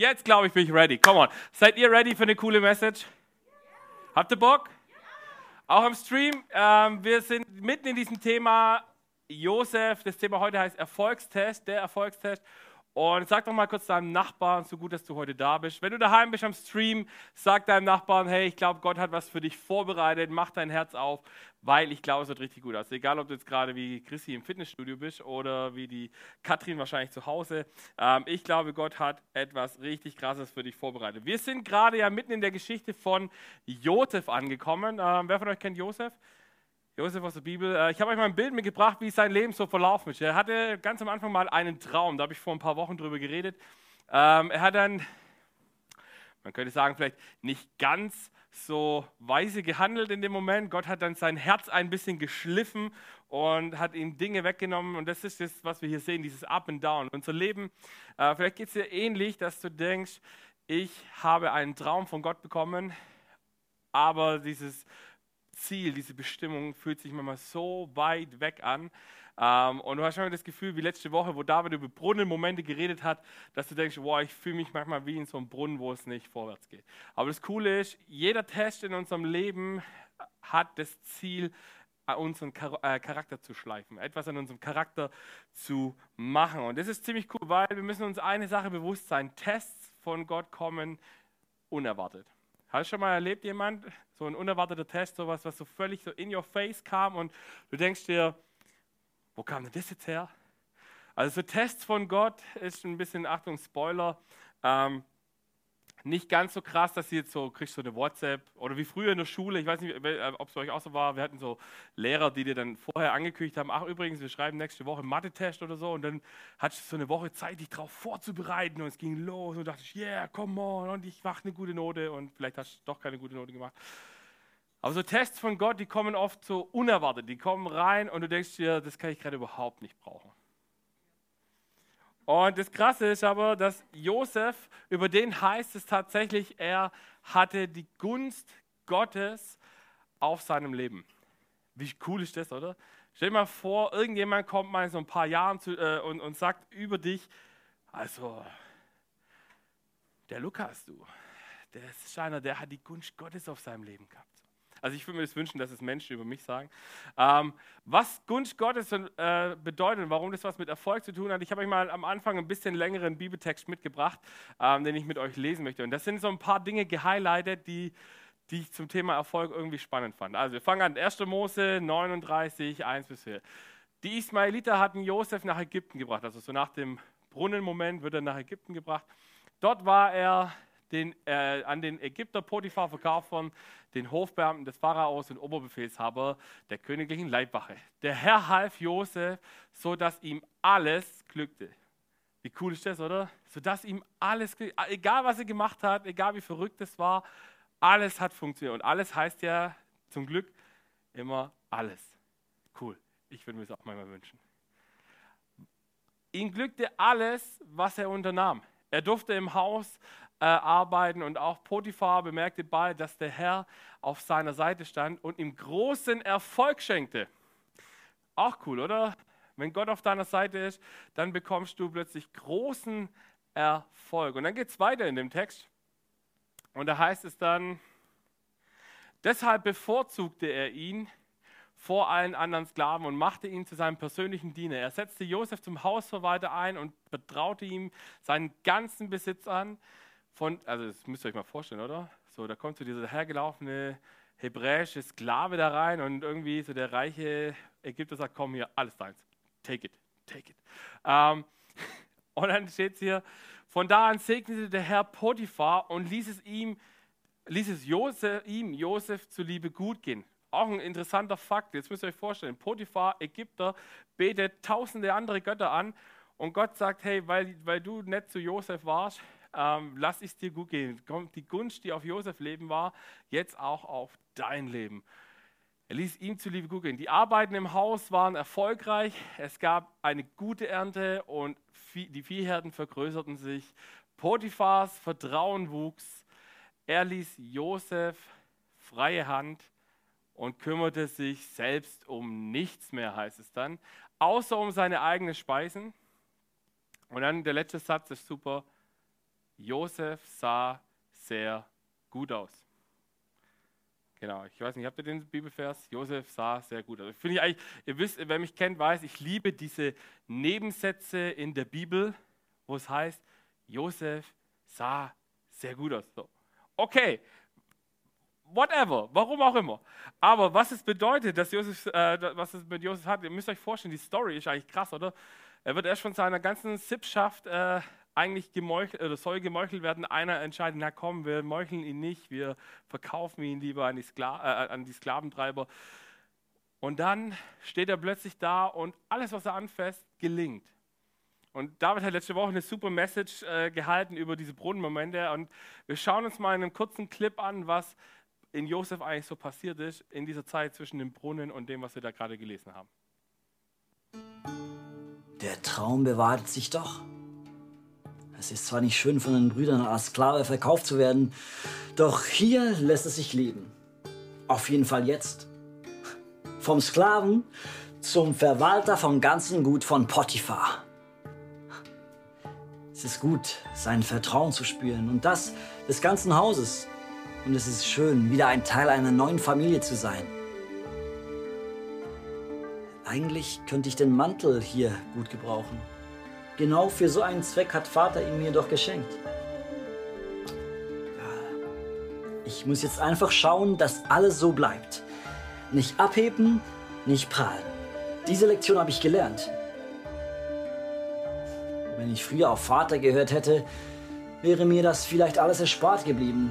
Jetzt glaube ich, bin ich ready. Come on. Seid ihr ready für eine coole Message? Habt ihr Bock? Auch im Stream. Ähm, wir sind mitten in diesem Thema Josef. Das Thema heute heißt Erfolgstest, der Erfolgstest. Und sag doch mal kurz deinem Nachbarn, so gut, dass du heute da bist. Wenn du daheim bist am Stream, sag deinem Nachbarn, hey, ich glaube, Gott hat was für dich vorbereitet, mach dein Herz auf, weil ich glaube, es wird richtig gut aus. Egal, ob du jetzt gerade wie Chrissy im Fitnessstudio bist oder wie die Katrin wahrscheinlich zu Hause. Ähm, ich glaube, Gott hat etwas richtig Krasses für dich vorbereitet. Wir sind gerade ja mitten in der Geschichte von Josef angekommen. Ähm, wer von euch kennt Josef? Josef aus der Bibel. Äh, ich habe euch mal ein Bild mitgebracht, wie sein Leben so verlaufen ist. Er hatte ganz am Anfang mal einen Traum, da habe ich vor ein paar Wochen drüber geredet. Ähm, er hat dann, man könnte sagen, vielleicht nicht ganz so weise gehandelt in dem Moment. Gott hat dann sein Herz ein bisschen geschliffen und hat ihm Dinge weggenommen. Und das ist das, was wir hier sehen, dieses Up and Down. Unser Leben, äh, vielleicht geht es dir ähnlich, dass du denkst, ich habe einen Traum von Gott bekommen, aber dieses Ziel, diese Bestimmung fühlt sich manchmal so weit weg an. Ähm, und du hast schon das Gefühl, wie letzte Woche, wo David über Brunnenmomente geredet hat, dass du denkst, wow, ich fühle mich manchmal wie in so einem Brunnen, wo es nicht vorwärts geht. Aber das Coole ist, jeder Test in unserem Leben hat das Ziel, unseren äh, Charakter zu schleifen, etwas an unserem Charakter zu machen. Und das ist ziemlich cool, weil wir müssen uns eine Sache bewusst sein, Tests von Gott kommen unerwartet. Hast du schon mal erlebt, jemand, so ein unerwarteter Test, sowas, was so völlig so in your face kam und du denkst dir, wo kam denn das jetzt her? Also so Tests von Gott ist ein bisschen, Achtung, Spoiler, ähm, nicht ganz so krass, dass sie jetzt so, kriegst so eine WhatsApp oder wie früher in der Schule, ich weiß nicht, ob es bei euch auch so war, wir hatten so Lehrer, die dir dann vorher angekündigt haben, ach übrigens, wir schreiben nächste Woche Mathe-Test oder so und dann hattest du so eine Woche Zeit, dich darauf vorzubereiten und es ging los und dachte ich, yeah, come on und ich mache eine gute Note und vielleicht hast du doch keine gute Note gemacht. Aber so Tests von Gott, die kommen oft so unerwartet, die kommen rein und du denkst dir, das kann ich gerade überhaupt nicht brauchen. Und das Krasse ist aber, dass Josef, über den heißt es tatsächlich, er hatte die Gunst Gottes auf seinem Leben. Wie cool ist das, oder? Stell dir mal vor, irgendjemand kommt mal in so ein paar Jahren zu, äh, und, und sagt über dich, also, der Lukas, du, der ist einer, der hat die Gunst Gottes auf seinem Leben gehabt. Also ich würde mir das wünschen, dass es Menschen über mich sagen. Ähm, was Gunst Gottes äh, bedeutet und warum das was mit Erfolg zu tun hat, ich habe euch mal am Anfang ein bisschen längeren Bibeltext mitgebracht, ähm, den ich mit euch lesen möchte. Und das sind so ein paar Dinge gehighlightet, die, die ich zum Thema Erfolg irgendwie spannend fand. Also wir fangen an, 1. Mose 39, 1 bis 4. Die Ismaeliter hatten Josef nach Ägypten gebracht, also so nach dem Brunnenmoment wird er nach Ägypten gebracht. Dort war er den, äh, an den Ägypter Potiphar verkauft worden, den Hofbeamten des Pharaos und Oberbefehlshaber der königlichen Leibwache. Der Herr half Josef, so dass ihm alles glückte. Wie cool ist das, oder? So dass ihm alles glückte. Egal, was er gemacht hat, egal wie verrückt es war, alles hat funktioniert. Und alles heißt ja zum Glück immer alles. Cool. Ich würde mir das auch manchmal wünschen. Ihm glückte alles, was er unternahm. Er durfte im Haus äh, arbeiten und auch Potiphar bemerkte bald, dass der Herr auf seiner Seite stand und ihm großen Erfolg schenkte. Auch cool, oder? Wenn Gott auf deiner Seite ist, dann bekommst du plötzlich großen Erfolg. Und dann geht es weiter in dem Text. Und da heißt es dann, deshalb bevorzugte er ihn vor allen anderen Sklaven und machte ihn zu seinem persönlichen Diener. Er setzte Josef zum Hausverwalter ein und betraute ihm seinen ganzen Besitz an. Von, also das müsst ihr euch mal vorstellen, oder? So, da kommt so dieser hergelaufene hebräische Sklave da rein und irgendwie so der reiche Ägypter sagt, komm hier, alles deins. Take it, take it. Ähm, und dann steht es hier, von da an segnete der Herr Potiphar und ließ es ihm, ließ es Josef, ihm, Josef, zuliebe gut gehen. Auch ein interessanter Fakt. Jetzt müsst ihr euch vorstellen, Potiphar, Ägypter, betet tausende andere Götter an und Gott sagt, hey, weil, weil du nett zu Josef warst, ähm, lass es dir gut gehen. Kommt die Gunst, die auf Josef Leben war, jetzt auch auf dein Leben. Er ließ ihm zuliebe gut gehen. Die Arbeiten im Haus waren erfolgreich. Es gab eine gute Ernte und die Viehherden vergrößerten sich. Potiphars Vertrauen wuchs. Er ließ Josef freie Hand und kümmerte sich selbst um nichts mehr, heißt es dann, außer um seine eigenen Speisen. Und dann der letzte Satz ist super. Josef sah sehr gut aus. Genau, ich weiß nicht, habt ihr den Bibelvers? Josef sah sehr gut aus. Finde ich eigentlich, ihr wisst, wer mich kennt, weiß, ich liebe diese Nebensätze in der Bibel, wo es heißt, Josef sah sehr gut aus. So. Okay, whatever, warum auch immer. Aber was es bedeutet, dass Josef, äh, was es mit Josef hat, ihr müsst euch vorstellen, die Story ist eigentlich krass, oder? Er wird erst von seiner ganzen Sippschaft äh, eigentlich gemeuchelt, oder soll gemeuchelt werden. Einer entscheidet, na komm, wir meucheln ihn nicht, wir verkaufen ihn lieber an die, Skla äh, an die Sklaventreiber. Und dann steht er plötzlich da und alles, was er anfasst, gelingt. Und David hat letzte Woche eine super Message äh, gehalten über diese Brunnenmomente. Und wir schauen uns mal in einem kurzen Clip an, was in Josef eigentlich so passiert ist in dieser Zeit zwischen dem Brunnen und dem, was wir da gerade gelesen haben. Der Traum bewahrte sich doch. Es ist zwar nicht schön, von den Brüdern als Sklave verkauft zu werden, doch hier lässt es sich leben. Auf jeden Fall jetzt. Vom Sklaven zum Verwalter vom ganzen Gut von Potiphar. Es ist gut, sein Vertrauen zu spüren und das des ganzen Hauses. Und es ist schön, wieder ein Teil einer neuen Familie zu sein. Eigentlich könnte ich den Mantel hier gut gebrauchen. Genau für so einen Zweck hat Vater ihn mir doch geschenkt. Ich muss jetzt einfach schauen, dass alles so bleibt. Nicht abheben, nicht prahlen. Diese Lektion habe ich gelernt. Wenn ich früher auf Vater gehört hätte, wäre mir das vielleicht alles erspart geblieben.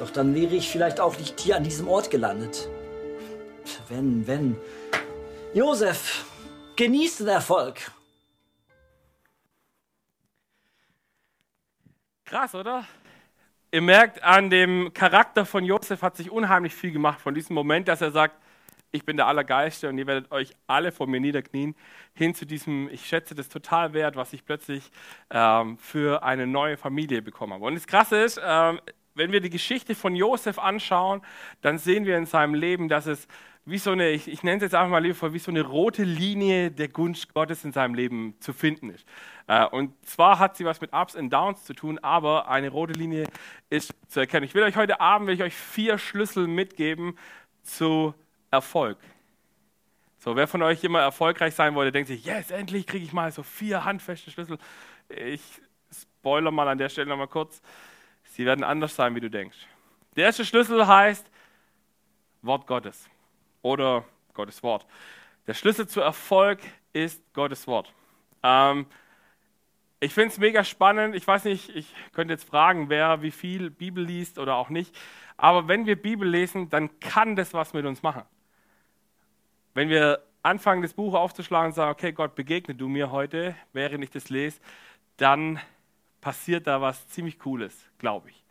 Doch dann wäre ich vielleicht auch nicht hier an diesem Ort gelandet. Wenn, wenn. Josef, genieß den Erfolg. Krass, oder? Ihr merkt, an dem Charakter von Josef hat sich unheimlich viel gemacht von diesem Moment, dass er sagt, ich bin der Allergeiste und ihr werdet euch alle vor mir niederknien, hin zu diesem, ich schätze das total wert, was ich plötzlich ähm, für eine neue Familie bekommen habe. Und das Krasse ist, ähm, wenn wir die Geschichte von Josef anschauen, dann sehen wir in seinem Leben, dass es wie so eine, ich, ich nenne es jetzt einfach mal liebevoll, wie so eine rote Linie der Gunst Gottes in seinem Leben zu finden ist. Äh, und zwar hat sie was mit Ups und Downs zu tun, aber eine rote Linie ist zu erkennen. Ich will euch heute Abend will ich euch vier Schlüssel mitgeben zu Erfolg. So, wer von euch immer erfolgreich sein wollte, denkt sich, yes, endlich kriege ich mal so vier handfeste Schlüssel. Ich spoiler mal an der Stelle nochmal kurz. Sie werden anders sein, wie du denkst. Der erste Schlüssel heißt Wort Gottes oder Gottes Wort. Der Schlüssel zu Erfolg ist Gottes Wort. Ähm, ich finde es mega spannend. Ich weiß nicht, ich könnte jetzt fragen, wer wie viel Bibel liest oder auch nicht. Aber wenn wir Bibel lesen, dann kann das was mit uns machen. Wenn wir anfangen, das Buch aufzuschlagen und sagen, okay, Gott, begegne du mir heute, während ich das lese, dann passiert da was ziemlich Cooles, glaube ich.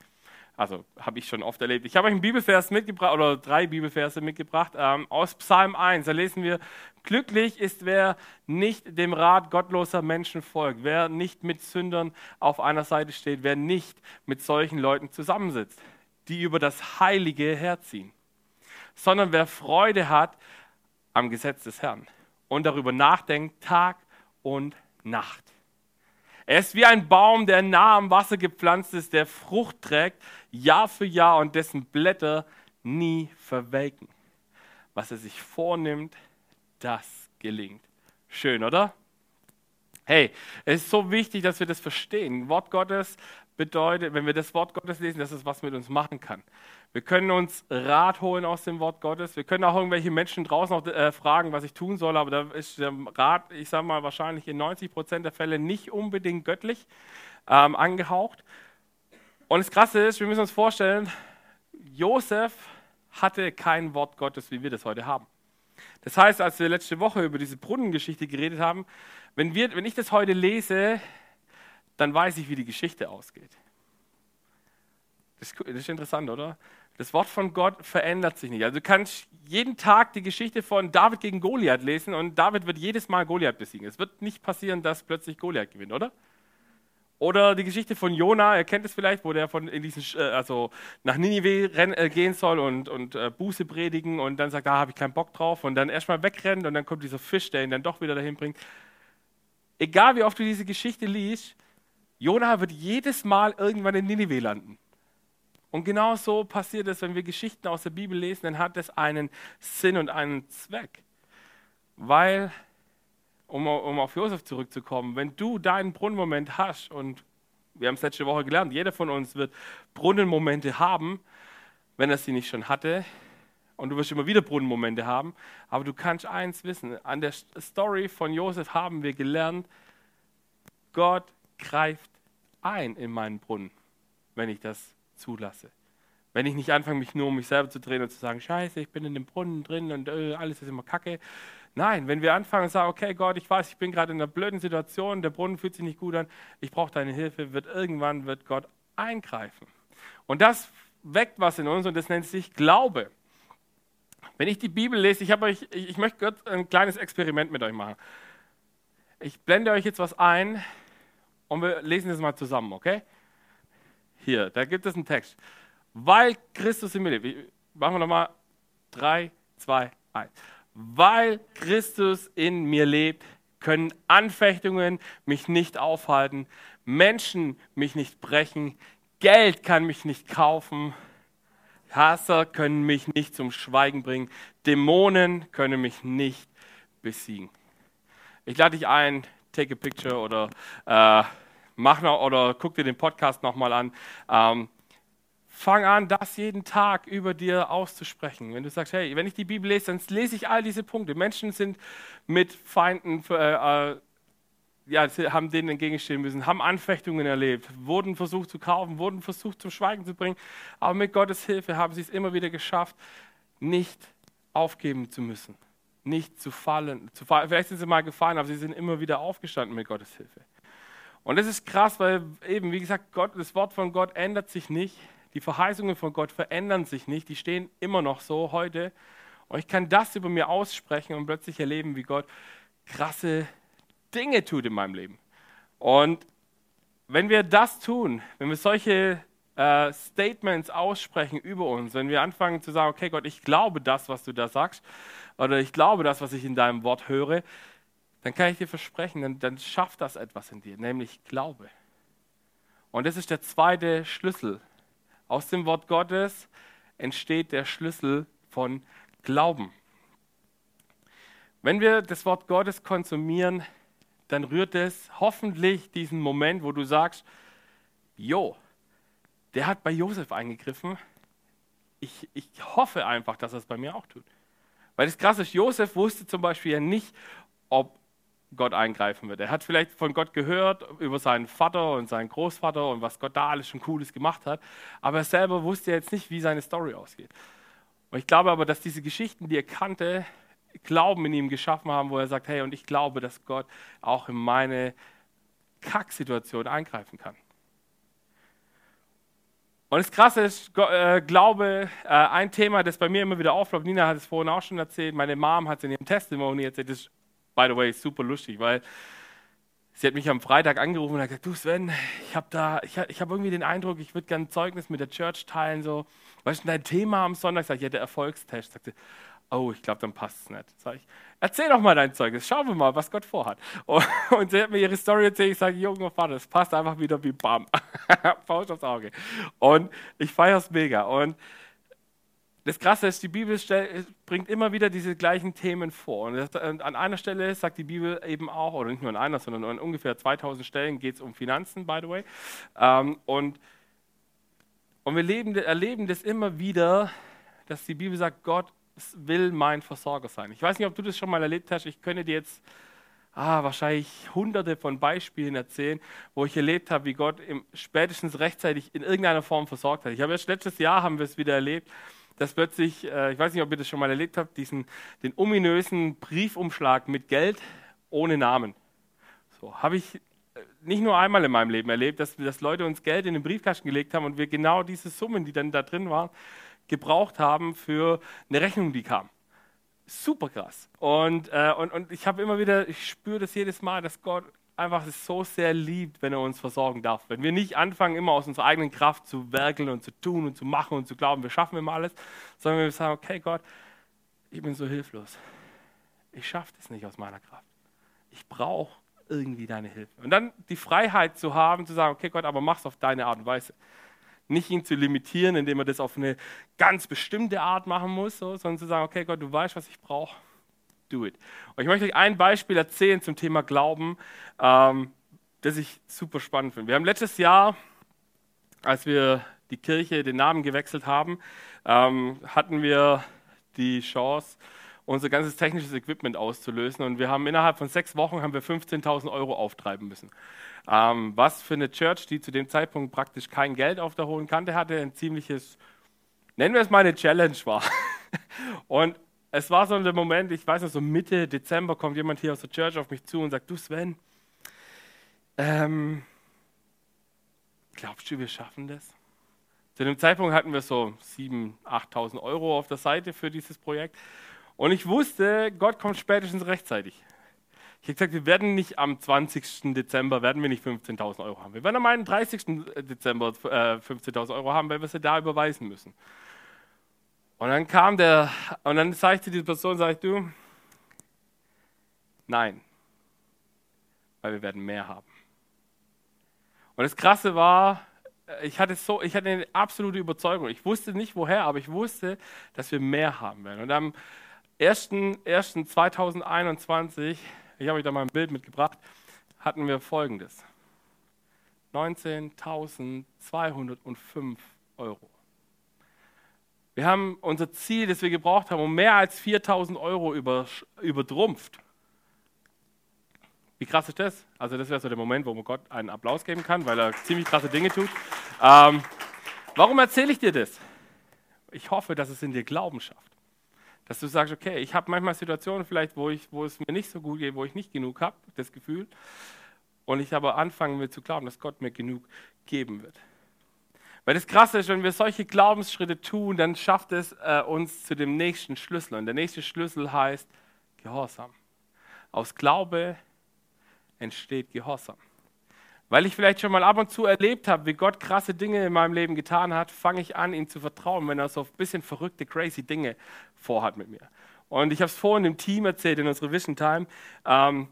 Also habe ich schon oft erlebt. Ich habe euch einen Bibelvers mitgebracht oder drei Bibelverse mitgebracht ähm, aus Psalm 1. Da lesen wir: Glücklich ist wer nicht dem Rat gottloser Menschen folgt, wer nicht mit Sündern auf einer Seite steht, wer nicht mit solchen Leuten zusammensitzt, die über das Heilige herziehen, sondern wer Freude hat am Gesetz des Herrn und darüber nachdenkt Tag und Nacht. Er ist wie ein Baum, der nah am Wasser gepflanzt ist, der Frucht trägt, Jahr für Jahr und dessen Blätter nie verwelken. Was er sich vornimmt, das gelingt. Schön, oder? Hey, es ist so wichtig, dass wir das verstehen. Wort Gottes bedeutet, wenn wir das Wort Gottes lesen, dass es was mit uns machen kann. Wir können uns Rat holen aus dem Wort Gottes. Wir können auch irgendwelche Menschen draußen noch äh, fragen, was ich tun soll, aber da ist der Rat, ich sage mal, wahrscheinlich in 90 Prozent der Fälle nicht unbedingt göttlich ähm, angehaucht. Und das Krasse ist, wir müssen uns vorstellen, Josef hatte kein Wort Gottes, wie wir das heute haben. Das heißt, als wir letzte Woche über diese Brunnengeschichte geredet haben, wenn, wir, wenn ich das heute lese, dann weiß ich, wie die Geschichte ausgeht. Das ist interessant, oder? Das Wort von Gott verändert sich nicht. Also du kannst jeden Tag die Geschichte von David gegen Goliath lesen und David wird jedes Mal Goliath besiegen. Es wird nicht passieren, dass plötzlich Goliath gewinnt, oder? Oder die Geschichte von Jona, ihr kennt es vielleicht, wo der von in diesen, äh, also nach Ninive äh, gehen soll und, und äh, Buße predigen und dann sagt, da habe ich keinen Bock drauf und dann erstmal wegrennt und dann kommt dieser Fisch, der ihn dann doch wieder dahin bringt. Egal wie oft du diese Geschichte liest, Jona wird jedes Mal irgendwann in Ninive landen. Und genau so passiert es, wenn wir Geschichten aus der Bibel lesen, dann hat es einen Sinn und einen Zweck. Weil, um, um auf Josef zurückzukommen, wenn du deinen Brunnenmoment hast, und wir haben es letzte Woche gelernt, jeder von uns wird Brunnenmomente haben, wenn er sie nicht schon hatte. Und du wirst immer wieder Brunnenmomente haben. Aber du kannst eins wissen: An der Story von Josef haben wir gelernt, Gott greift ein in meinen Brunnen, wenn ich das zulasse. Wenn ich nicht anfange, mich nur um mich selber zu drehen und zu sagen, scheiße, ich bin in dem Brunnen drin und äh, alles ist immer kacke. Nein, wenn wir anfangen und sagen, okay Gott, ich weiß, ich bin gerade in einer blöden Situation, der Brunnen fühlt sich nicht gut an, ich brauche deine Hilfe, wird irgendwann wird Gott eingreifen. Und das weckt was in uns und das nennt sich Glaube. Wenn ich die Bibel lese, ich, euch, ich, ich möchte Gott ein kleines Experiment mit euch machen. Ich blende euch jetzt was ein und wir lesen das mal zusammen, okay? Hier, da gibt es einen Text. Weil Christus in mir lebt. Machen wir nochmal. Drei, zwei, eins. Weil Christus in mir lebt, können Anfechtungen mich nicht aufhalten, Menschen mich nicht brechen, Geld kann mich nicht kaufen, Hasser können mich nicht zum Schweigen bringen, Dämonen können mich nicht besiegen. Ich lade dich ein, take a picture oder äh, mach noch, oder guck dir den Podcast nochmal an. Ähm, fang an, das jeden Tag über dir auszusprechen. Wenn du sagst, hey, wenn ich die Bibel lese, dann lese ich all diese Punkte. Menschen sind mit Feinden, äh, äh, ja, haben denen entgegenstehen müssen, haben Anfechtungen erlebt, wurden versucht zu kaufen, wurden versucht zum Schweigen zu bringen. Aber mit Gottes Hilfe haben sie es immer wieder geschafft, nicht aufgeben zu müssen, nicht zu fallen. Zu fallen. Vielleicht sind sie mal gefallen, aber sie sind immer wieder aufgestanden mit Gottes Hilfe. Und das ist krass, weil eben, wie gesagt, Gott, das Wort von Gott ändert sich nicht. Die Verheißungen von Gott verändern sich nicht. Die stehen immer noch so heute. Und ich kann das über mir aussprechen und plötzlich erleben, wie Gott krasse Dinge tut in meinem Leben. Und wenn wir das tun, wenn wir solche äh, Statements aussprechen über uns, wenn wir anfangen zu sagen, okay Gott, ich glaube das, was du da sagst, oder ich glaube das, was ich in deinem Wort höre, dann kann ich dir versprechen, dann, dann schafft das etwas in dir, nämlich Glaube. Und das ist der zweite Schlüssel. Aus dem Wort Gottes entsteht der Schlüssel von Glauben. Wenn wir das Wort Gottes konsumieren, dann rührt es hoffentlich diesen Moment, wo du sagst, Jo, der hat bei Josef eingegriffen. Ich, ich hoffe einfach, dass er es bei mir auch tut. Weil das Krasse ist, Josef wusste zum Beispiel ja nicht, ob Gott eingreifen wird. Er hat vielleicht von Gott gehört über seinen Vater und seinen Großvater und was Gott da alles schon Cooles gemacht hat, aber er selber wusste jetzt nicht, wie seine Story ausgeht. Und ich glaube aber, dass diese Geschichten, die er kannte, Glauben in ihm geschaffen haben, wo er sagt, hey, und ich glaube, dass Gott auch in meine Kacksituation eingreifen kann. Und das Krasse ist, äh, Glaube, äh, ein Thema, das bei mir immer wieder aufläuft, Nina hat es vorhin auch schon erzählt, meine Mom hat es in ihrem Testimony erzählt, das ist by the way, super lustig, weil sie hat mich am Freitag angerufen und hat gesagt, du Sven, ich habe da, ich, ich habe irgendwie den Eindruck, ich würde gerne Zeugnis mit der Church teilen, so, ist denn dein Thema am Sonntag? Sag ich, ja, der Erfolgstest. Sagte, oh, ich glaube, dann passt es nicht. Sag ich, erzähl doch mal dein Zeugnis, schauen wir mal, was Gott vorhat. Und, und sie hat mir ihre Story erzählt, ich sage, junger Vater, das passt einfach wieder wie Bam. Faust aufs Auge. Und ich feiere es mega. Und das Krasse ist, die Bibel bringt immer wieder diese gleichen Themen vor. Und an einer Stelle sagt die Bibel eben auch, oder nicht nur an einer, sondern an ungefähr 2000 Stellen geht es um Finanzen, by the way. Ähm, und, und wir leben, erleben das immer wieder, dass die Bibel sagt, Gott will mein Versorger sein. Ich weiß nicht, ob du das schon mal erlebt hast. Ich könnte dir jetzt ah, wahrscheinlich hunderte von Beispielen erzählen, wo ich erlebt habe, wie Gott spätestens rechtzeitig in irgendeiner Form versorgt hat. Ich habe erst letztes Jahr haben wir es wieder erlebt dass plötzlich, äh, ich weiß nicht, ob ihr das schon mal erlebt habt, diesen, den ominösen Briefumschlag mit Geld ohne Namen. So habe ich äh, nicht nur einmal in meinem Leben erlebt, dass, dass Leute uns Geld in den Briefkasten gelegt haben und wir genau diese Summen, die dann da drin waren, gebraucht haben für eine Rechnung, die kam. Super krass. Und, äh, und, und ich habe immer wieder, ich spüre das jedes Mal, dass Gott einfach es so sehr liebt, wenn er uns versorgen darf. Wenn wir nicht anfangen, immer aus unserer eigenen Kraft zu werkeln und zu tun und zu machen und zu glauben, wir schaffen immer alles, sondern wir sagen, okay Gott, ich bin so hilflos. Ich schaffe das nicht aus meiner Kraft. Ich brauche irgendwie deine Hilfe. Und dann die Freiheit zu haben, zu sagen, okay Gott, aber mach's auf deine Art und Weise. Nicht ihn zu limitieren, indem er das auf eine ganz bestimmte Art machen muss, so, sondern zu sagen, okay Gott, du weißt, was ich brauche. Do it. Und ich möchte euch ein Beispiel erzählen zum Thema Glauben, ähm, das ich super spannend finde. Wir haben letztes Jahr, als wir die Kirche den Namen gewechselt haben, ähm, hatten wir die Chance, unser ganzes technisches Equipment auszulösen. Und wir haben innerhalb von sechs Wochen haben wir 15.000 Euro auftreiben müssen. Ähm, was für eine Church, die zu dem Zeitpunkt praktisch kein Geld auf der hohen Kante hatte, ein ziemliches, nennen wir es mal eine Challenge war. Und es war so der Moment, ich weiß noch, so Mitte Dezember kommt jemand hier aus der Church auf mich zu und sagt, du Sven, ähm, glaubst du, wir schaffen das? Zu dem Zeitpunkt hatten wir so 7.000, 8.000 Euro auf der Seite für dieses Projekt. Und ich wusste, Gott kommt spätestens rechtzeitig. Ich habe gesagt, wir werden nicht am 20. Dezember, werden wir nicht 15.000 Euro haben. Wir werden am 30. Dezember äh, 15.000 Euro haben, weil wir sie da überweisen müssen. Und dann kam der, und dann sagte die Person, sag ich, du, nein, weil wir werden mehr haben. Und das Krasse war, ich hatte, so, ich hatte eine absolute Überzeugung. Ich wusste nicht woher, aber ich wusste, dass wir mehr haben werden. Und am 1.1.2021, ich habe euch da mal ein Bild mitgebracht, hatten wir folgendes: 19.205 Euro. Wir haben unser Ziel, das wir gebraucht haben, um mehr als 4.000 Euro über, übertrumpft. Wie krass ist das? Also das wäre so der Moment, wo man Gott einen Applaus geben kann, weil er ziemlich krasse Dinge tut. Ähm, warum erzähle ich dir das? Ich hoffe, dass es in dir Glauben schafft. Dass du sagst, okay, ich habe manchmal Situationen vielleicht, wo, ich, wo es mir nicht so gut geht, wo ich nicht genug habe, das Gefühl. Und ich aber anfangen will zu glauben, dass Gott mir genug geben wird. Weil das Krasse ist, wenn wir solche Glaubensschritte tun, dann schafft es äh, uns zu dem nächsten Schlüssel. Und der nächste Schlüssel heißt Gehorsam. Aus Glaube entsteht Gehorsam. Weil ich vielleicht schon mal ab und zu erlebt habe, wie Gott krasse Dinge in meinem Leben getan hat, fange ich an, ihm zu vertrauen, wenn er so ein bisschen verrückte, crazy Dinge vorhat mit mir. Und ich habe es vorhin im Team erzählt, in unserer Vision Time. Ähm,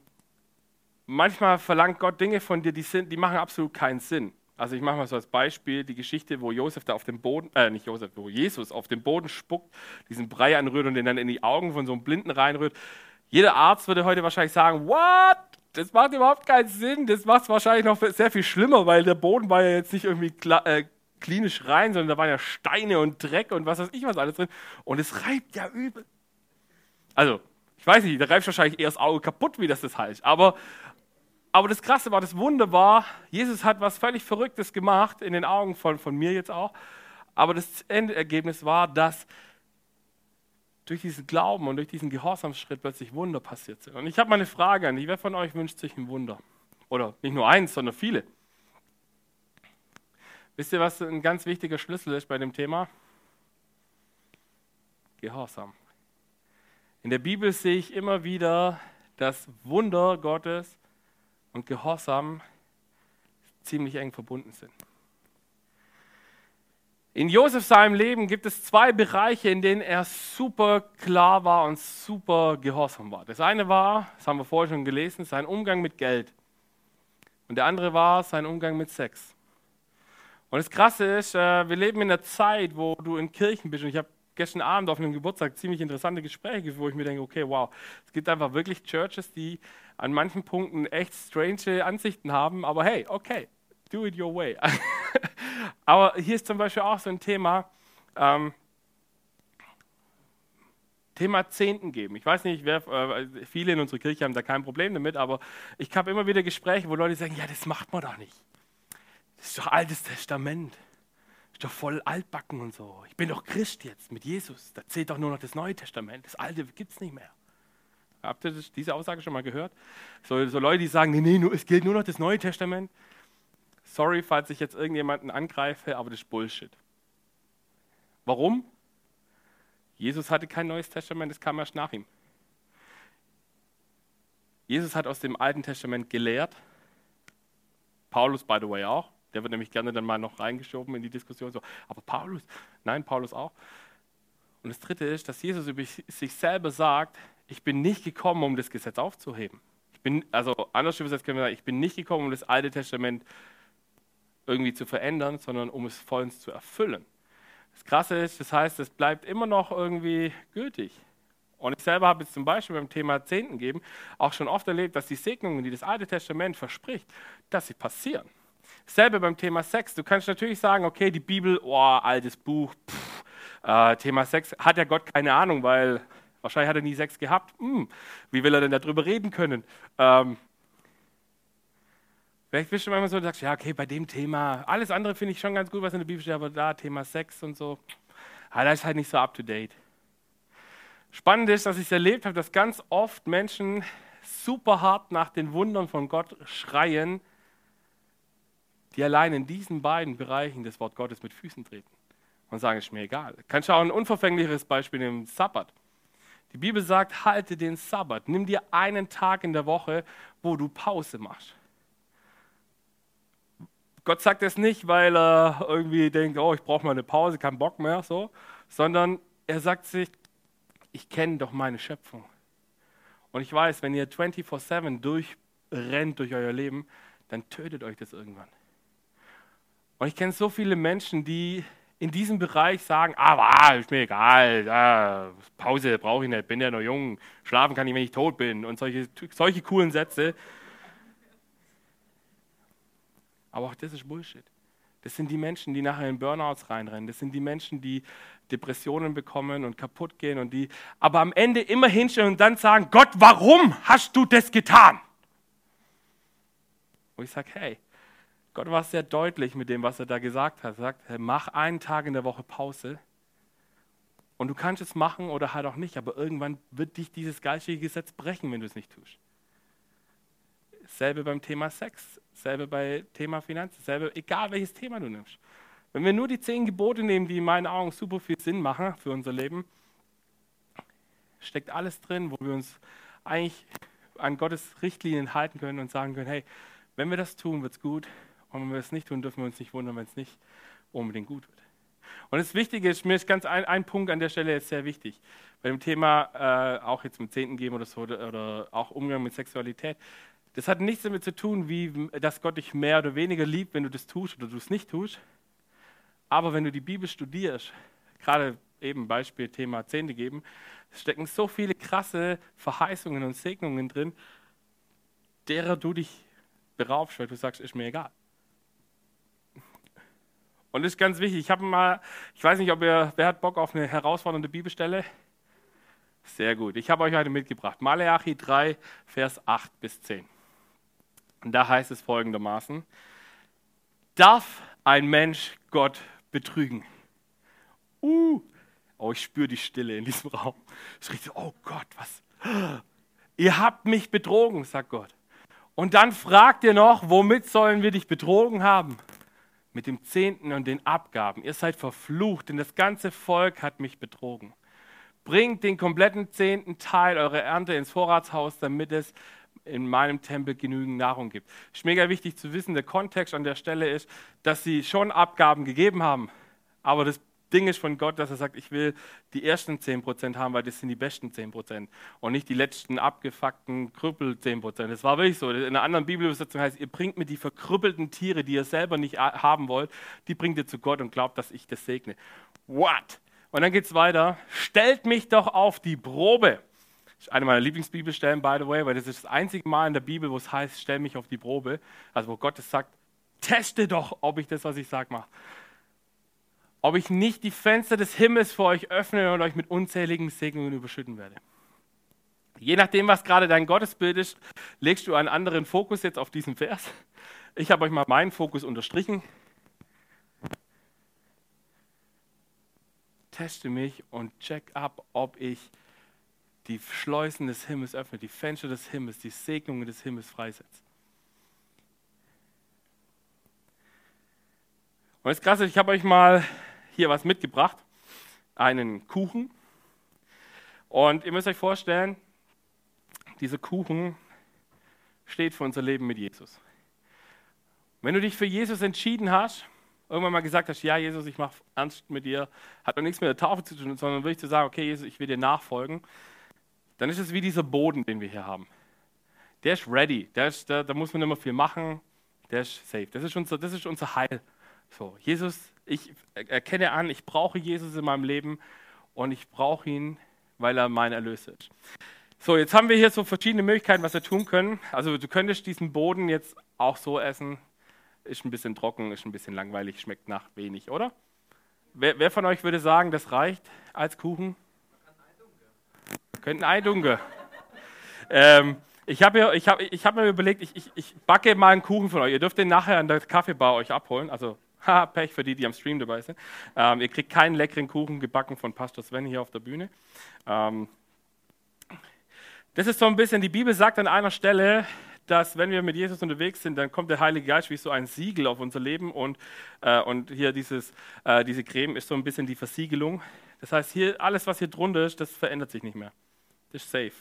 manchmal verlangt Gott Dinge von dir, die, sind, die machen absolut keinen Sinn. Also ich mache mal so als Beispiel die Geschichte, wo Josef da auf dem Boden, äh nicht Josef, wo Jesus auf dem Boden spuckt, diesen Brei anrührt und den dann in die Augen von so einem Blinden reinrührt. Jeder Arzt würde heute wahrscheinlich sagen, what? Das macht überhaupt keinen Sinn. Das macht es wahrscheinlich noch sehr viel schlimmer, weil der Boden war ja jetzt nicht irgendwie äh, klinisch rein, sondern da waren ja Steine und Dreck und was weiß ich was alles drin. Und es reibt ja übel. Also, ich weiß nicht, da reibt wahrscheinlich eher das Auge kaputt, wie das das heißt. Aber, aber das Krasse war, das Wunder war, Jesus hat was völlig Verrücktes gemacht, in den Augen von, von mir jetzt auch. Aber das Endergebnis war, dass durch diesen Glauben und durch diesen Gehorsamsschritt plötzlich Wunder passiert sind. Und ich habe mal eine Frage an dich. Wer von euch wünscht sich ein Wunder? Oder nicht nur eins, sondern viele. Wisst ihr, was ein ganz wichtiger Schlüssel ist bei dem Thema? Gehorsam. In der Bibel sehe ich immer wieder, dass Wunder Gottes und Gehorsam ziemlich eng verbunden sind. In Josef seinem Leben gibt es zwei Bereiche, in denen er super klar war und super gehorsam war. Das eine war, das haben wir vorher schon gelesen, sein Umgang mit Geld. Und der andere war sein Umgang mit Sex. Und das Krasse ist, äh, wir leben in einer Zeit, wo du in Kirchen bist. Und ich habe gestern Abend auf einem Geburtstag ziemlich interessante Gespräche, wo ich mir denke, okay, wow, es gibt einfach wirklich Churches, die an manchen Punkten echt strange Ansichten haben. Aber hey, okay, do it your way. Aber hier ist zum Beispiel auch so ein Thema, ähm, Thema Zehnten geben. Ich weiß nicht, wer, äh, viele in unserer Kirche haben da kein Problem damit, aber ich habe immer wieder Gespräche, wo Leute sagen, ja, das macht man doch nicht. Das ist doch Altes Testament. Doch voll altbacken und so. Ich bin doch Christ jetzt mit Jesus. Da zählt doch nur noch das Neue Testament. Das Alte gibt es nicht mehr. Habt ihr diese Aussage schon mal gehört? So, so Leute, die sagen, nee, nee, es gilt nur noch das Neue Testament. Sorry, falls ich jetzt irgendjemanden angreife, aber das ist Bullshit. Warum? Jesus hatte kein neues Testament, es kam erst nach ihm. Jesus hat aus dem Alten Testament gelehrt. Paulus, by the way, auch. Der wird nämlich gerne dann mal noch reingeschoben in die Diskussion. So, aber Paulus, nein, Paulus auch. Und das Dritte ist, dass Jesus über sich selber sagt, ich bin nicht gekommen, um das Gesetz aufzuheben bin, also anders übersetzt können wir sagen, ich bin nicht gekommen, um das Alte Testament irgendwie zu verändern, sondern um es vollends zu erfüllen. Das Krasse ist, das heißt, es bleibt immer noch irgendwie gültig. Und ich selber habe jetzt zum Beispiel beim Thema Zehnten geben auch schon oft erlebt, dass die Segnungen, die das Alte Testament verspricht, dass sie passieren. Selbe beim Thema Sex. Du kannst natürlich sagen, okay, die Bibel, oh, altes Buch, pff, äh, Thema Sex, hat ja Gott keine Ahnung, weil wahrscheinlich hat er nie Sex gehabt. Hm, wie will er denn darüber reden können? Ähm, Vielleicht bist du manchmal so und sagst, ja, okay, bei dem Thema, alles andere finde ich schon ganz gut, was in der Bibel steht, aber da, Thema Sex und so, ah, das ist halt nicht so up to date. Spannend ist, dass ich es erlebt habe, dass ganz oft Menschen super hart nach den Wundern von Gott schreien, die allein in diesen beiden Bereichen das Wort Gottes mit Füßen treten und sagen, es ist mir egal. Kannst du auch ein unverfänglicheres Beispiel nehmen, Sabbat. Die Bibel sagt, halte den Sabbat. Nimm dir einen Tag in der Woche, wo du Pause machst. Gott sagt es nicht, weil er irgendwie denkt, oh, ich brauche mal eine Pause, keinen Bock mehr, so, sondern er sagt sich, ich kenne doch meine Schöpfung. Und ich weiß, wenn ihr 24-7 durchrennt durch euer Leben, dann tötet euch das irgendwann. Und ich kenne so viele Menschen, die in diesem Bereich sagen, ah, ist mir egal, ah, Pause brauche ich nicht, bin ja noch jung, schlafen kann ich, wenn ich tot bin und solche, solche coolen Sätze. Aber auch das ist Bullshit. Das sind die Menschen, die nachher in Burnouts reinrennen. Das sind die Menschen, die Depressionen bekommen und kaputt gehen und die aber am Ende immer hinstellen und dann sagen, Gott, warum hast du das getan? Und ich sage, hey, Gott war sehr deutlich mit dem, was er da gesagt hat. Er sagt, mach einen Tag in der Woche Pause und du kannst es machen oder halt auch nicht, aber irgendwann wird dich dieses geistige Gesetz brechen, wenn du es nicht tust. Selbe beim Thema Sex, selbe beim Thema Finanzen, selbe, egal welches Thema du nimmst. Wenn wir nur die zehn Gebote nehmen, die in meinen Augen super viel Sinn machen für unser Leben, steckt alles drin, wo wir uns eigentlich an Gottes Richtlinien halten können und sagen können, hey, wenn wir das tun, wird es gut. Und wenn wir es nicht tun, dürfen wir uns nicht wundern, wenn es nicht unbedingt gut wird. Und das Wichtige ist, mir ist ganz ein, ein Punkt an der Stelle jetzt sehr wichtig. Bei dem Thema, äh, auch jetzt mit Zehnten geben oder so, oder, oder auch Umgang mit Sexualität, das hat nichts damit zu tun, wie, dass Gott dich mehr oder weniger liebt, wenn du das tust oder du es nicht tust. Aber wenn du die Bibel studierst, gerade eben Beispiel Thema Zehnte geben, stecken so viele krasse Verheißungen und Segnungen drin, derer du dich beraubst, weil du sagst, ist mir egal. Und das ist ganz wichtig. Ich habe mal, ich weiß nicht, ob ihr, wer hat Bock auf eine herausfordernde Bibelstelle? Sehr gut. Ich habe euch heute mitgebracht. Maleachi 3, Vers 8 bis 10. Und da heißt es folgendermaßen, darf ein Mensch Gott betrügen? Uh, oh, ich spüre die Stille in diesem Raum. Es riecht so, oh Gott, was? Ihr habt mich betrogen, sagt Gott. Und dann fragt ihr noch, womit sollen wir dich betrogen haben? Mit dem Zehnten und den Abgaben. Ihr seid verflucht, denn das ganze Volk hat mich betrogen. Bringt den kompletten zehnten Teil eurer Ernte ins Vorratshaus, damit es in meinem Tempel genügend Nahrung gibt. Ist mega wichtig zu wissen, der Kontext an der Stelle ist, dass sie schon Abgaben gegeben haben, aber das Ding ist von Gott, dass er sagt, ich will die ersten 10% haben, weil das sind die besten 10% und nicht die letzten abgefuckten, krüppel 10%. Das war wirklich so. In einer anderen Bibelübersetzung heißt, ihr bringt mir die verkrüppelten Tiere, die ihr selber nicht haben wollt, die bringt ihr zu Gott und glaubt, dass ich das segne. What? Und dann geht es weiter. Stellt mich doch auf die Probe. Das ist eine meiner Lieblingsbibelstellen, by the way, weil das ist das einzige Mal in der Bibel, wo es heißt, stell mich auf die Probe. Also wo Gott es sagt, teste doch, ob ich das, was ich sage, mache. Ob ich nicht die Fenster des Himmels für euch öffne und euch mit unzähligen Segnungen überschütten werde. Je nachdem, was gerade dein Gottesbild ist, legst du einen anderen Fokus jetzt auf diesen Vers. Ich habe euch mal meinen Fokus unterstrichen. Teste mich und check ab, ob ich die Schleusen des Himmels öffnet, die Fenster des Himmels, die Segnungen des Himmels freisetzt. Und das Krasse, ich habe euch mal hier was mitgebracht, einen Kuchen. Und ihr müsst euch vorstellen, dieser Kuchen steht für unser Leben mit Jesus. Wenn du dich für Jesus entschieden hast, irgendwann mal gesagt hast, ja Jesus, ich mache ernst mit dir, hat noch nichts mit der Taufe zu tun, sondern wirklich zu sagen, okay Jesus, ich will dir nachfolgen, dann ist es wie dieser Boden, den wir hier haben. der ist ready. Der ist, da, da muss man nicht mehr viel machen. Der ist safe. Das ist unser, das ist unser Heil. So, Jesus, ich erkenne an, ich brauche Jesus in meinem Leben und ich brauche ihn, weil er mein Erlöser ist. So, jetzt haben wir hier so verschiedene Möglichkeiten, was wir tun können. Also du könntest diesen Boden jetzt auch so essen. Ist ein bisschen trocken, ist ein bisschen langweilig, schmeckt nach wenig, oder? Wer, wer von euch würde sagen, das reicht als Kuchen? Könnten Eidunge. ähm, ich habe ich hab, ich hab mir überlegt, ich, ich, ich backe mal einen Kuchen von euch. Ihr dürft den nachher an der Kaffeebar euch abholen. Also, haha, Pech für die, die am Stream dabei sind. Ähm, ihr kriegt keinen leckeren Kuchen gebacken von Pastor Sven hier auf der Bühne. Ähm, das ist so ein bisschen, die Bibel sagt an einer Stelle, dass wenn wir mit Jesus unterwegs sind, dann kommt der Heilige Geist wie so ein Siegel auf unser Leben und, äh, und hier dieses, äh, diese Creme ist so ein bisschen die Versiegelung. Das heißt, hier alles, was hier drunter ist, das verändert sich nicht mehr. Das ist safe.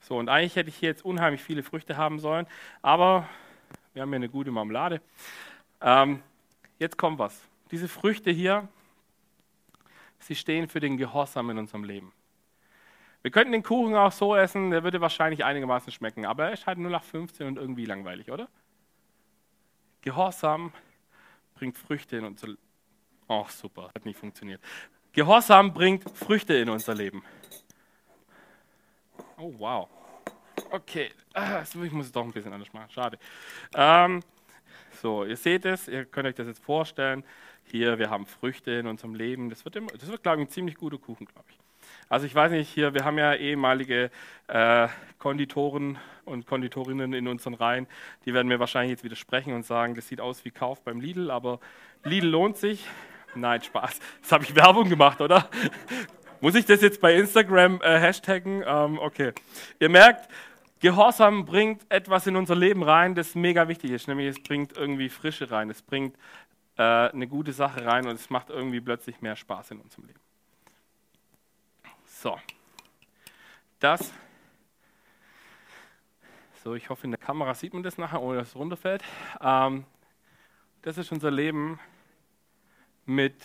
So, und eigentlich hätte ich hier jetzt unheimlich viele Früchte haben sollen, aber wir haben hier eine gute Marmelade. Ähm, jetzt kommt was. Diese Früchte hier, sie stehen für den Gehorsam in unserem Leben. Wir könnten den Kuchen auch so essen, der würde wahrscheinlich einigermaßen schmecken, aber er ist halt nur nach 15 und irgendwie langweilig, oder? Gehorsam bringt Früchte in unser Leben. Oh, super, hat nicht funktioniert. Gehorsam bringt Früchte in unser Leben. Oh, wow. Okay, ah, ich muss es doch ein bisschen anders machen, schade. Ähm, so, ihr seht es, ihr könnt euch das jetzt vorstellen. Hier, wir haben Früchte in unserem Leben. Das wird, das wird glaube ich, ein ziemlich guter Kuchen, glaube ich. Also ich weiß nicht, hier, wir haben ja ehemalige äh, Konditoren und Konditorinnen in unseren Reihen, die werden mir wahrscheinlich jetzt widersprechen und sagen, das sieht aus wie Kauf beim Lidl, aber Lidl lohnt sich. Nein, Spaß. Das habe ich Werbung gemacht, oder? Muss ich das jetzt bei Instagram äh, hashtaggen? Ähm, okay. Ihr merkt, Gehorsam bringt etwas in unser Leben rein, das mega wichtig ist. Nämlich es bringt irgendwie Frische rein, es bringt äh, eine gute Sache rein und es macht irgendwie plötzlich mehr Spaß in unserem Leben. So, das. So, ich hoffe, in der Kamera sieht man das nachher, ohne dass es runterfällt. Ähm, das ist unser Leben mit,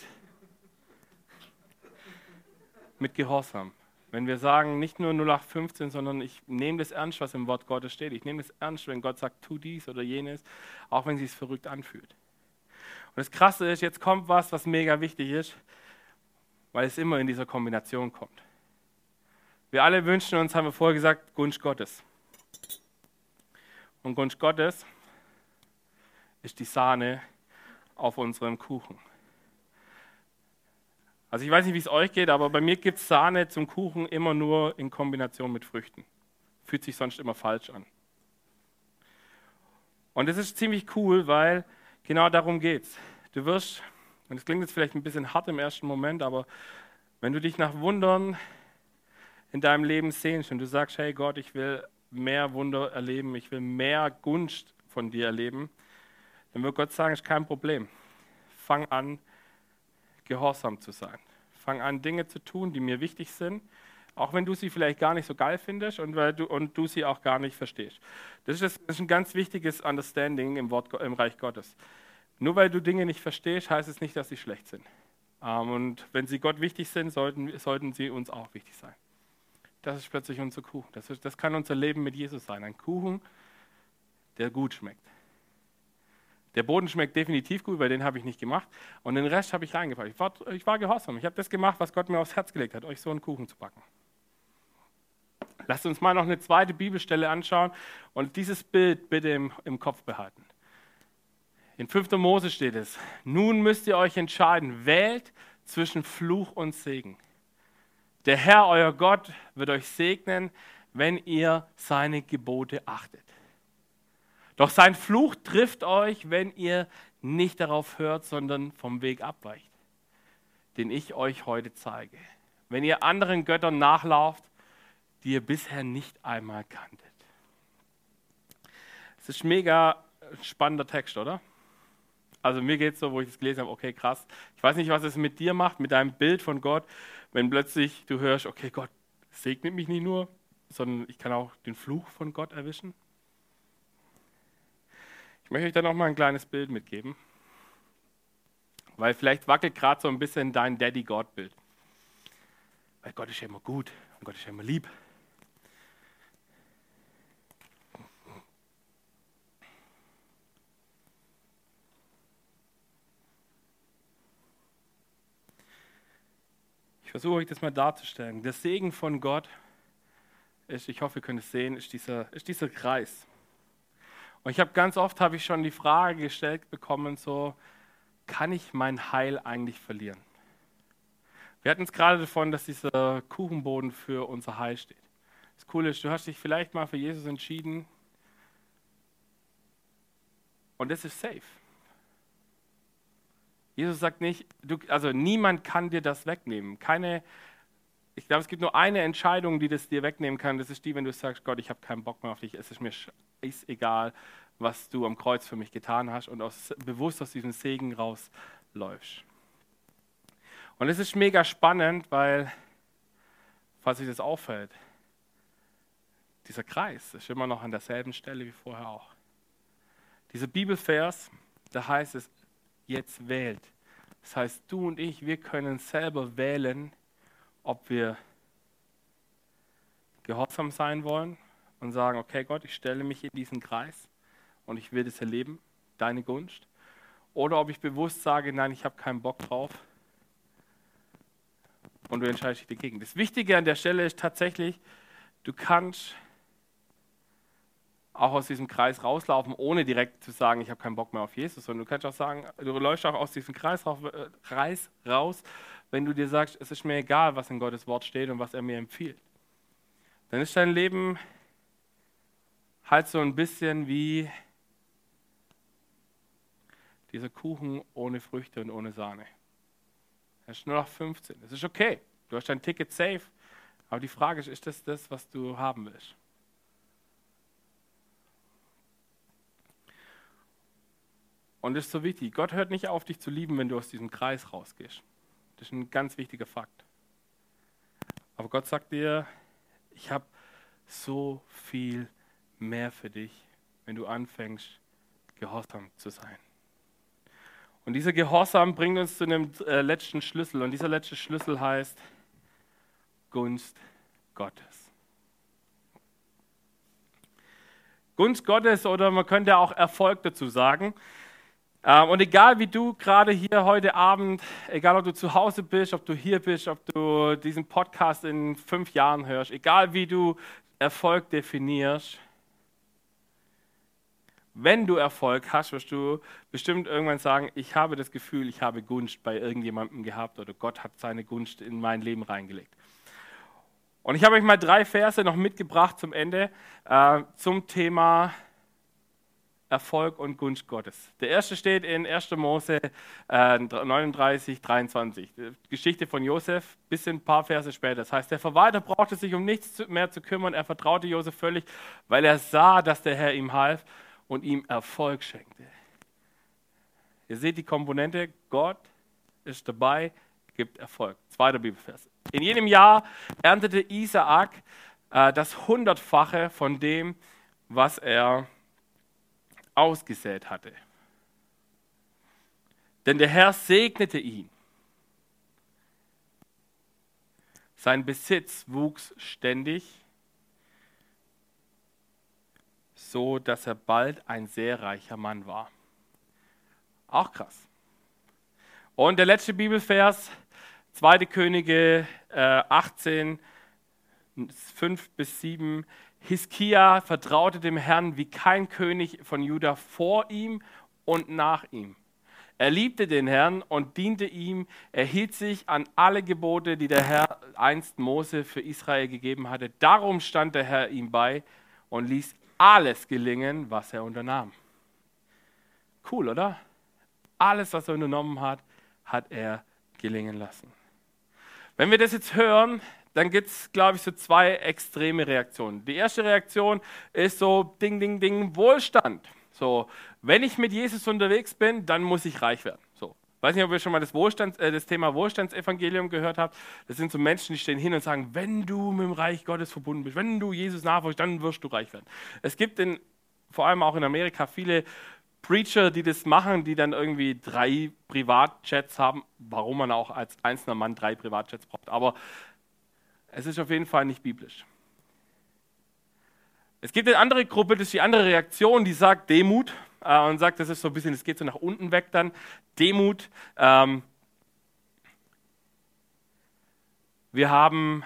mit Gehorsam. Wenn wir sagen, nicht nur 0815, sondern ich nehme das ernst, was im Wort Gottes steht. Ich nehme das ernst, wenn Gott sagt, tu dies oder jenes, auch wenn es sich verrückt anfühlt. Und das Krasse ist, jetzt kommt was, was mega wichtig ist, weil es immer in dieser Kombination kommt. Wir alle wünschen uns, haben wir vorher gesagt, Gunst Gottes. Und Gunst Gottes ist die Sahne auf unserem Kuchen. Also ich weiß nicht, wie es euch geht, aber bei mir gibt es Sahne zum Kuchen immer nur in Kombination mit Früchten. Fühlt sich sonst immer falsch an. Und das ist ziemlich cool, weil genau darum geht es. Du wirst, und es klingt jetzt vielleicht ein bisschen hart im ersten Moment, aber wenn du dich nach Wundern in deinem Leben sehnst und du sagst, hey Gott, ich will mehr Wunder erleben, ich will mehr Gunst von dir erleben, dann wird Gott sagen, ist kein Problem. Fang an, gehorsam zu sein. Fang an, Dinge zu tun, die mir wichtig sind, auch wenn du sie vielleicht gar nicht so geil findest und, weil du, und du sie auch gar nicht verstehst. Das ist, das ist ein ganz wichtiges Understanding im, Wort, im Reich Gottes. Nur weil du Dinge nicht verstehst, heißt es nicht, dass sie schlecht sind. Ähm, und wenn sie Gott wichtig sind, sollten, sollten sie uns auch wichtig sein das ist plötzlich unser Kuchen. Das, ist, das kann unser Leben mit Jesus sein. Ein Kuchen, der gut schmeckt. Der Boden schmeckt definitiv gut, weil den habe ich nicht gemacht. Und den Rest habe ich reingepackt. Ich war, ich war gehorsam. Ich habe das gemacht, was Gott mir aufs Herz gelegt hat, euch so einen Kuchen zu backen. Lasst uns mal noch eine zweite Bibelstelle anschauen und dieses Bild bitte im, im Kopf behalten. In 5. Mose steht es, nun müsst ihr euch entscheiden, wählt zwischen Fluch und Segen. Der Herr, euer Gott, wird euch segnen, wenn ihr seine Gebote achtet. Doch sein Fluch trifft euch, wenn ihr nicht darauf hört, sondern vom Weg abweicht, den ich euch heute zeige. Wenn ihr anderen Göttern nachlauft, die ihr bisher nicht einmal kanntet. Es ist mega spannender Text, oder? Also mir geht es so, wo ich das gelesen habe, okay, krass. Ich weiß nicht, was es mit dir macht, mit deinem Bild von Gott, wenn plötzlich du hörst, okay, Gott segnet mich nicht nur, sondern ich kann auch den Fluch von Gott erwischen. Ich möchte euch dann noch mal ein kleines Bild mitgeben, weil vielleicht wackelt gerade so ein bisschen dein Daddy-God-Bild. Weil Gott ist ja immer gut und Gott ist ja immer lieb. Ich versuche euch das mal darzustellen. Der Segen von Gott ist, ich hoffe, ihr könnt es sehen, ist dieser, ist dieser Kreis. Und ich habe ganz oft habe ich schon die Frage gestellt bekommen, so, kann ich mein Heil eigentlich verlieren? Wir hatten es gerade davon, dass dieser Kuchenboden für unser Heil steht. Das Coole ist, du hast dich vielleicht mal für Jesus entschieden und das ist safe. Jesus sagt nicht, du, also niemand kann dir das wegnehmen. Keine, ich glaube, es gibt nur eine Entscheidung, die das dir wegnehmen kann. Das ist die, wenn du sagst, Gott, ich habe keinen Bock mehr auf dich. Es ist mir ist egal, was du am Kreuz für mich getan hast und aus, bewusst aus diesem Segen rausläufst. Und es ist mega spannend, weil, falls sich das auffällt, dieser Kreis ist immer noch an derselben Stelle wie vorher auch. Dieser Bibelvers, da heißt es, jetzt wählt. Das heißt, du und ich, wir können selber wählen, ob wir gehorsam sein wollen und sagen, okay Gott, ich stelle mich in diesen Kreis und ich will das erleben, deine Gunst. Oder ob ich bewusst sage, nein, ich habe keinen Bock drauf und du entscheidest dich dagegen. Das Wichtige an der Stelle ist tatsächlich, du kannst auch aus diesem Kreis rauslaufen, ohne direkt zu sagen, ich habe keinen Bock mehr auf Jesus. Und du kannst auch sagen, du läufst auch aus diesem Kreis, äh, Kreis raus, wenn du dir sagst, es ist mir egal, was in Gottes Wort steht und was er mir empfiehlt. Dann ist dein Leben halt so ein bisschen wie dieser Kuchen ohne Früchte und ohne Sahne. Er ist nur noch 15. Das ist okay. Du hast dein Ticket safe. Aber die Frage ist, ist das das, was du haben willst? Und das ist so wichtig. Gott hört nicht auf, dich zu lieben, wenn du aus diesem Kreis rausgehst. Das ist ein ganz wichtiger Fakt. Aber Gott sagt dir, ich habe so viel mehr für dich, wenn du anfängst, gehorsam zu sein. Und dieser Gehorsam bringt uns zu einem äh, letzten Schlüssel. Und dieser letzte Schlüssel heißt Gunst Gottes. Gunst Gottes oder man könnte auch Erfolg dazu sagen. Ähm, und egal wie du gerade hier heute Abend, egal ob du zu Hause bist, ob du hier bist, ob du diesen Podcast in fünf Jahren hörst, egal wie du Erfolg definierst, wenn du Erfolg hast, wirst du bestimmt irgendwann sagen, ich habe das Gefühl, ich habe Gunst bei irgendjemandem gehabt oder Gott hat seine Gunst in mein Leben reingelegt. Und ich habe euch mal drei Verse noch mitgebracht zum Ende äh, zum Thema Erfolg und Gunst Gottes. Der erste steht in 1. Mose äh, 39, 23. Die Geschichte von Josef, bis ein paar Verse später. Das heißt, der Verwalter brauchte sich um nichts mehr zu kümmern. Er vertraute Josef völlig, weil er sah, dass der Herr ihm half und ihm Erfolg schenkte. Ihr seht die Komponente, Gott ist dabei, gibt Erfolg. Zweiter Bibelvers. In jedem Jahr erntete Isaak äh, das Hundertfache von dem, was er ausgesät hatte. Denn der Herr segnete ihn. Sein Besitz wuchs ständig, so dass er bald ein sehr reicher Mann war. Auch krass. Und der letzte Bibelvers, 2. Könige äh, 18, 5 bis 7. Hiskia vertraute dem Herrn wie kein König von Juda vor ihm und nach ihm. Er liebte den Herrn und diente ihm. Er hielt sich an alle Gebote, die der Herr einst Mose für Israel gegeben hatte. Darum stand der Herr ihm bei und ließ alles gelingen, was er unternahm. Cool, oder? Alles, was er unternommen hat, hat er gelingen lassen. Wenn wir das jetzt hören, dann gibt es, glaube ich, so zwei extreme Reaktionen. Die erste Reaktion ist so Ding, Ding, Ding, Wohlstand. So, wenn ich mit Jesus unterwegs bin, dann muss ich reich werden. So. Weiß nicht, ob ihr schon mal das, Wohlstands, äh, das Thema Wohlstandsevangelium gehört habt. Das sind so Menschen, die stehen hin und sagen, wenn du mit dem Reich Gottes verbunden bist, wenn du Jesus nachfolgst, dann wirst du reich werden. Es gibt in, vor allem auch in Amerika viele Preacher, die das machen, die dann irgendwie drei Privatjets haben, warum man auch als einzelner Mann drei Privatjets braucht. Aber es ist auf jeden Fall nicht biblisch. Es gibt eine andere Gruppe, das ist die andere Reaktion, die sagt Demut äh, und sagt, das ist so ein bisschen, es geht so nach unten weg dann. Demut. Ähm, wir haben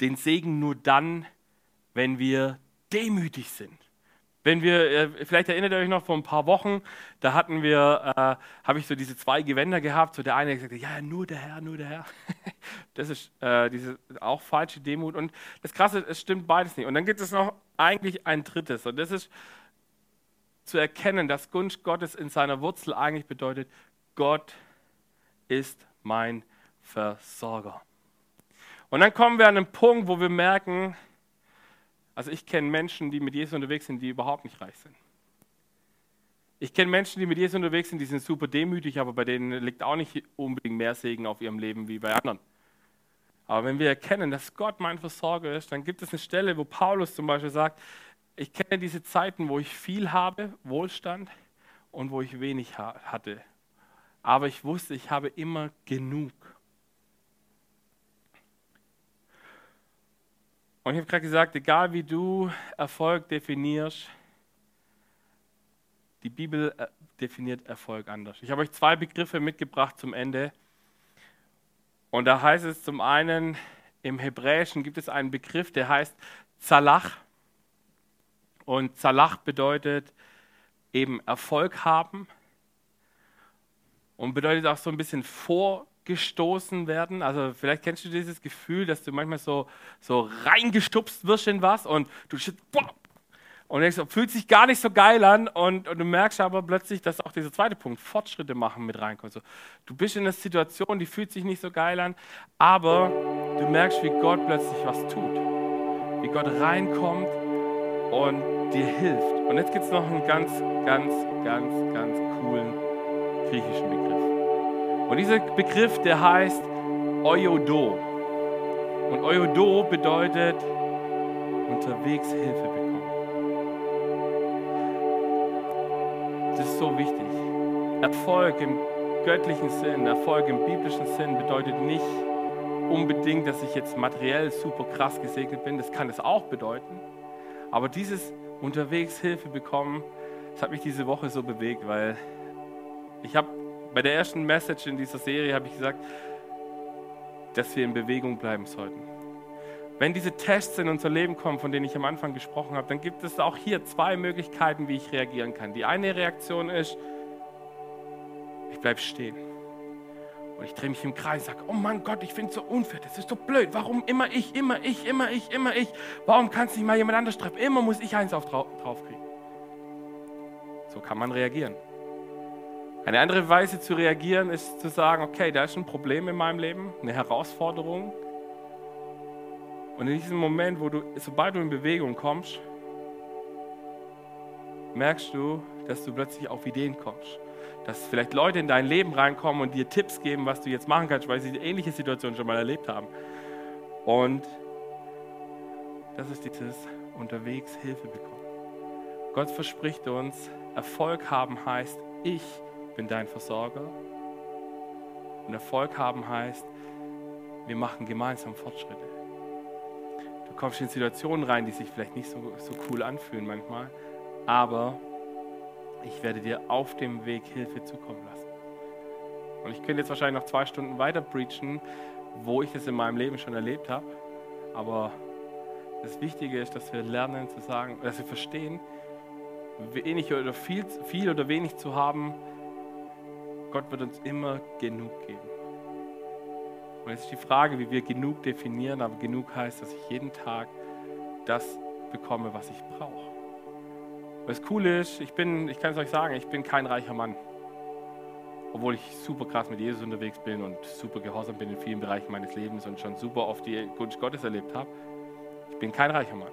den Segen nur dann, wenn wir demütig sind. Wenn wir, äh, vielleicht erinnert ihr euch noch vor ein paar Wochen, da hatten wir, äh, habe ich so diese zwei Gewänder gehabt. So der eine gesagt, ja, nur der Herr, nur der Herr. das ist äh, diese auch falsche Demut. Und das Krasse, es stimmt beides nicht. Und dann gibt es noch eigentlich ein drittes. Und das ist zu erkennen, dass Gunst Gottes in seiner Wurzel eigentlich bedeutet, Gott ist mein Versorger. Und dann kommen wir an einen Punkt, wo wir merken, also ich kenne Menschen, die mit Jesus unterwegs sind, die überhaupt nicht reich sind. Ich kenne Menschen, die mit Jesus unterwegs sind, die sind super demütig, aber bei denen liegt auch nicht unbedingt mehr Segen auf ihrem Leben wie bei anderen. Aber wenn wir erkennen, dass Gott mein Versorger ist, dann gibt es eine Stelle, wo Paulus zum Beispiel sagt, ich kenne diese Zeiten, wo ich viel habe, Wohlstand, und wo ich wenig hatte. Aber ich wusste, ich habe immer genug. Und ich habe gerade gesagt, egal wie du Erfolg definierst, die Bibel äh, definiert Erfolg anders. Ich habe euch zwei Begriffe mitgebracht zum Ende. Und da heißt es zum einen, im Hebräischen gibt es einen Begriff, der heißt Zalach. Und Zalach bedeutet eben Erfolg haben und bedeutet auch so ein bisschen vor gestoßen werden. Also vielleicht kennst du dieses Gefühl, dass du manchmal so, so reingestupst wirst in was und du boah, und denkst, fühlt sich gar nicht so geil an und, und, du merkst aber plötzlich, dass auch dieser zweite Punkt, Fortschritte machen, mit reinkommt. So, du bist in einer Situation, die fühlt sich nicht so geil an, aber du merkst, wie Gott plötzlich was tut. Wie Gott reinkommt und dir hilft. Und jetzt gibt es noch einen ganz, ganz, ganz, ganz coolen griechischen Begriff. Und dieser Begriff, der heißt Oyodo. Und Oyodo bedeutet unterwegs Hilfe bekommen. Das ist so wichtig. Erfolg im göttlichen Sinn, Erfolg im biblischen Sinn bedeutet nicht unbedingt, dass ich jetzt materiell super krass gesegnet bin. Das kann es auch bedeuten. Aber dieses unterwegs Hilfe bekommen, das hat mich diese Woche so bewegt, weil ich habe bei der ersten Message in dieser Serie habe ich gesagt, dass wir in Bewegung bleiben sollten. Wenn diese Tests in unser Leben kommen, von denen ich am Anfang gesprochen habe, dann gibt es auch hier zwei Möglichkeiten, wie ich reagieren kann. Die eine Reaktion ist, ich bleibe stehen. Und ich drehe mich im Kreis und sage, oh mein Gott, ich finde es so unfair, das ist so blöd. Warum immer ich, immer ich, immer ich, immer ich? Warum kann es nicht mal jemand anders treffen? Immer muss ich eins auf drauf, drauf kriegen. So kann man reagieren. Eine andere Weise zu reagieren ist zu sagen, okay, da ist ein Problem in meinem Leben, eine Herausforderung. Und in diesem Moment, wo du, sobald du in Bewegung kommst, merkst du, dass du plötzlich auf Ideen kommst. Dass vielleicht Leute in dein Leben reinkommen und dir Tipps geben, was du jetzt machen kannst, weil sie die ähnliche Situation schon mal erlebt haben. Und das ist dieses unterwegs Hilfe bekommen. Gott verspricht uns, Erfolg haben heißt, ich bin dein Versorger. Und Erfolg haben heißt, wir machen gemeinsam Fortschritte. Du kommst in Situationen rein, die sich vielleicht nicht so, so cool anfühlen manchmal, aber ich werde dir auf dem Weg Hilfe zukommen lassen. Und ich könnte jetzt wahrscheinlich noch zwei Stunden weiter preachen, wo ich es in meinem Leben schon erlebt habe, aber das Wichtige ist, dass wir lernen zu sagen, dass wir verstehen, wenig oder viel, viel oder wenig zu haben, Gott wird uns immer genug geben. Und jetzt ist die Frage, wie wir genug definieren, aber genug heißt, dass ich jeden Tag das bekomme, was ich brauche. Was cool ist, ich bin, ich kann es euch sagen, ich bin kein reicher Mann. Obwohl ich super krass mit Jesus unterwegs bin und super gehorsam bin in vielen Bereichen meines Lebens und schon super oft die Gunst Gottes erlebt habe. Ich bin kein reicher Mann.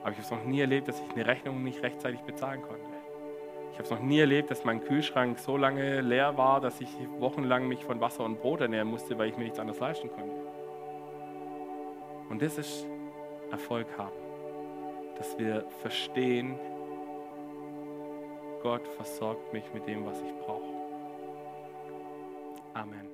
Aber ich habe es noch nie erlebt, dass ich eine Rechnung nicht rechtzeitig bezahlen konnte. Ich habe es noch nie erlebt, dass mein Kühlschrank so lange leer war, dass ich wochenlang mich von Wasser und Brot ernähren musste, weil ich mir nichts anderes leisten konnte. Und das ist Erfolg haben, dass wir verstehen, Gott versorgt mich mit dem, was ich brauche. Amen.